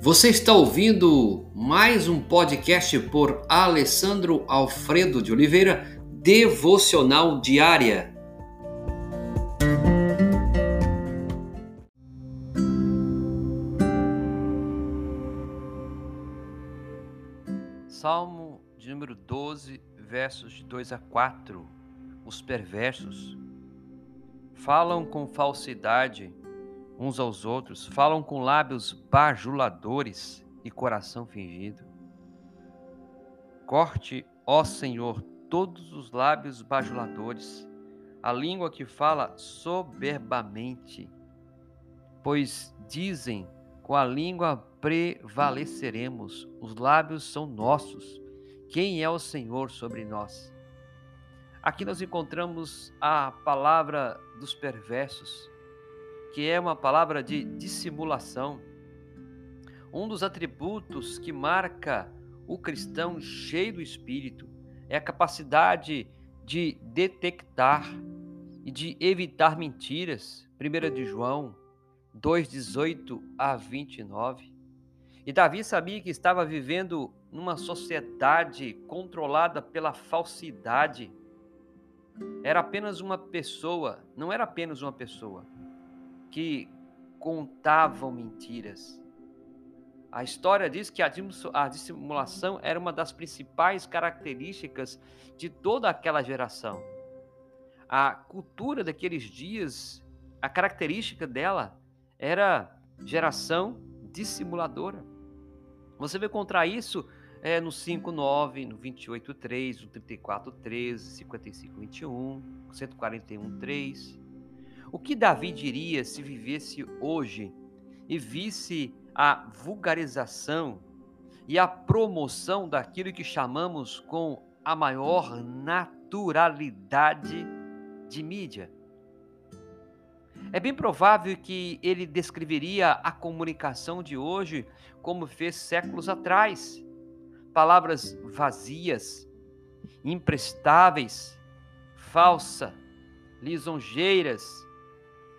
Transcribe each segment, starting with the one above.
Você está ouvindo mais um podcast por Alessandro Alfredo de Oliveira, Devocional Diária. Salmo de número 12, versos de 2 a 4. Os perversos falam com falsidade uns aos outros, falam com lábios bajuladores e coração fingido. Corte, ó Senhor, todos os lábios bajuladores, a língua que fala soberbamente, pois dizem: com a língua prevaleceremos, os lábios são nossos. Quem é o Senhor sobre nós? Aqui nós encontramos a palavra dos perversos, que é uma palavra de dissimulação. Um dos atributos que marca o cristão cheio do espírito é a capacidade de detectar e de evitar mentiras. 1 de João 2:18 a 29. E Davi sabia que estava vivendo numa sociedade controlada pela falsidade. Era apenas uma pessoa, não era apenas uma pessoa, que contavam mentiras. A história diz que a dissimulação era uma das principais características de toda aquela geração. A cultura daqueles dias, a característica dela era geração dissimuladora. Você vê contra isso é, no 5.9, no 28.3, no 34.13, 55.21, 141.3. O que Davi diria se vivesse hoje e visse a vulgarização e a promoção daquilo que chamamos com a maior naturalidade de mídia? É bem provável que ele descreveria a comunicação de hoje como fez séculos atrás. Palavras vazias, imprestáveis, falsa, lisonjeiras,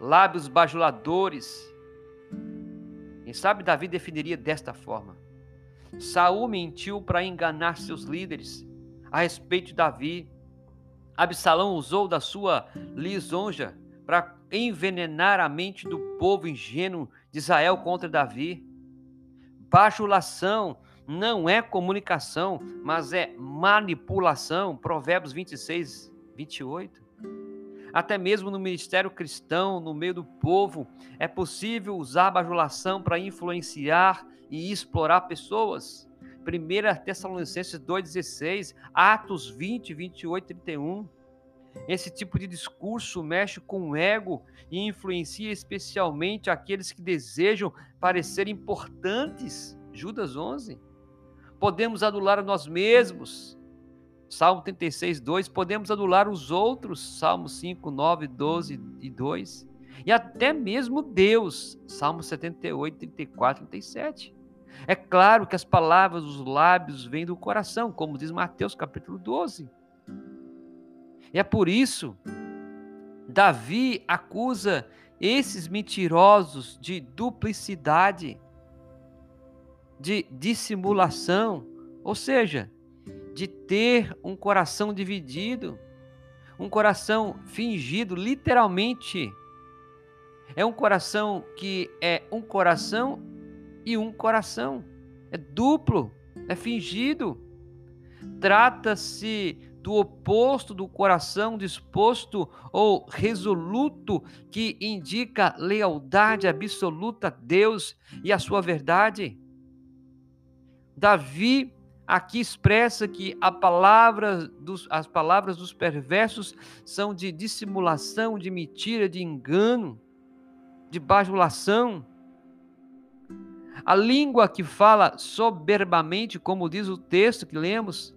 lábios bajuladores. Quem sabe Davi definiria desta forma: Saul mentiu para enganar seus líderes a respeito de Davi. Absalão usou da sua lisonja para envenenar a mente do povo ingênuo de Israel contra Davi. Bajulação não é comunicação, mas é manipulação. Provérbios 26, 28 até mesmo no ministério cristão, no meio do povo, é possível usar a bajulação para influenciar e explorar pessoas. 1 Tessalonicenses 2,16, Atos 20, 28, 31. Esse tipo de discurso mexe com o ego e influencia especialmente aqueles que desejam parecer importantes. Judas 11. Podemos adular a nós mesmos, Salmo 36, 2. Podemos adular os outros, Salmo 5, 9, 12 e 2. E até mesmo Deus, Salmo 78, 34, 37. É claro que as palavras dos lábios vêm do coração, como diz Mateus capítulo 12. E é por isso, Davi acusa esses mentirosos de duplicidade, de dissimulação, ou seja, de ter um coração dividido, um coração fingido, literalmente. É um coração que é um coração e um coração. É duplo, é fingido. Trata-se do oposto do coração disposto ou resoluto, que indica lealdade absoluta a Deus e a sua verdade. Davi aqui expressa que palavra dos, as palavras dos perversos são de dissimulação, de mentira, de engano, de bajulação. A língua que fala soberbamente, como diz o texto que lemos,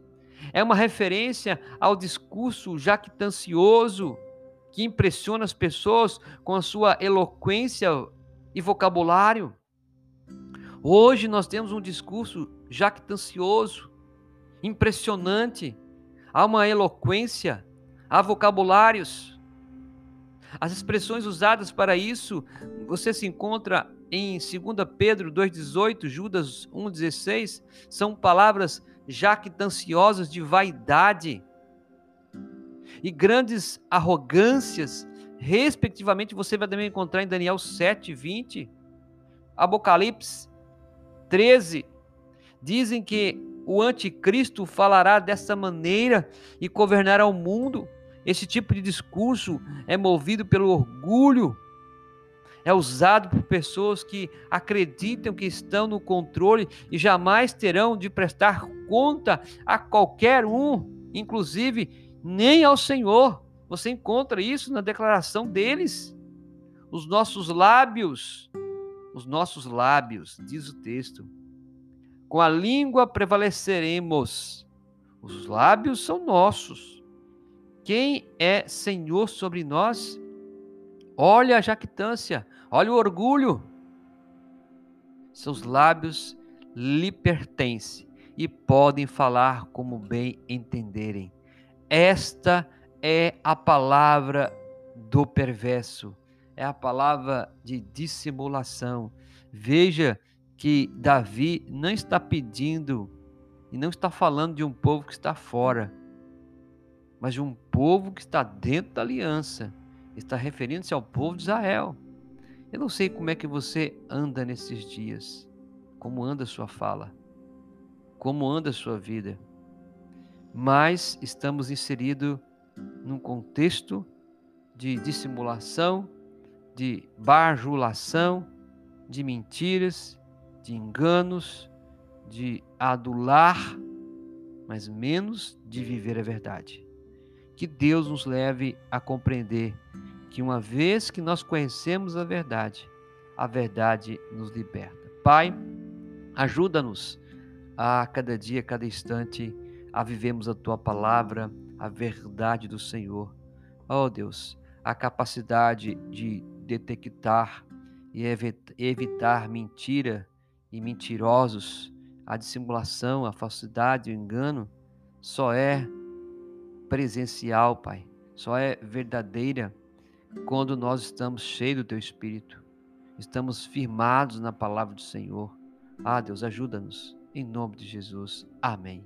é uma referência ao discurso jactancioso que impressiona as pessoas com a sua eloquência e vocabulário. Hoje nós temos um discurso jactancioso, impressionante, há uma eloquência, há vocabulários. As expressões usadas para isso, você se encontra em 2 Pedro 2,18, Judas 1,16, são palavras jactanciosas de vaidade e grandes arrogâncias, respectivamente, você vai também encontrar em Daniel 7, 20, Apocalipse 13. Dizem que o anticristo falará dessa maneira e governará o mundo. Esse tipo de discurso é movido pelo orgulho, é usado por pessoas que acreditam que estão no controle e jamais terão de prestar conta a qualquer um, inclusive nem ao Senhor. Você encontra isso na declaração deles. Os nossos lábios, os nossos lábios, diz o texto, com a língua prevaleceremos. Os lábios são nossos. Quem é Senhor sobre nós? Olha a jactância, olha o orgulho. Seus lábios lhe pertencem e podem falar como bem entenderem. Esta é a palavra do perverso, é a palavra de dissimulação. Veja que Davi não está pedindo e não está falando de um povo que está fora, mas de um povo que está dentro da aliança. Está referindo-se ao povo de Israel. Eu não sei como é que você anda nesses dias, como anda a sua fala, como anda a sua vida mas estamos inseridos num contexto de dissimulação, de bajulação, de mentiras, de enganos, de adular, mas menos de viver a verdade. Que Deus nos leve a compreender que uma vez que nós conhecemos a verdade, a verdade nos liberta. Pai, ajuda-nos a cada dia, a cada instante a vivemos a tua palavra, a verdade do Senhor. Oh Deus, a capacidade de detectar e evitar mentira e mentirosos, a dissimulação, a falsidade, o engano, só é presencial, Pai, só é verdadeira quando nós estamos cheios do Teu Espírito, estamos firmados na palavra do Senhor. Ah, Deus, ajuda-nos. Em nome de Jesus. Amém.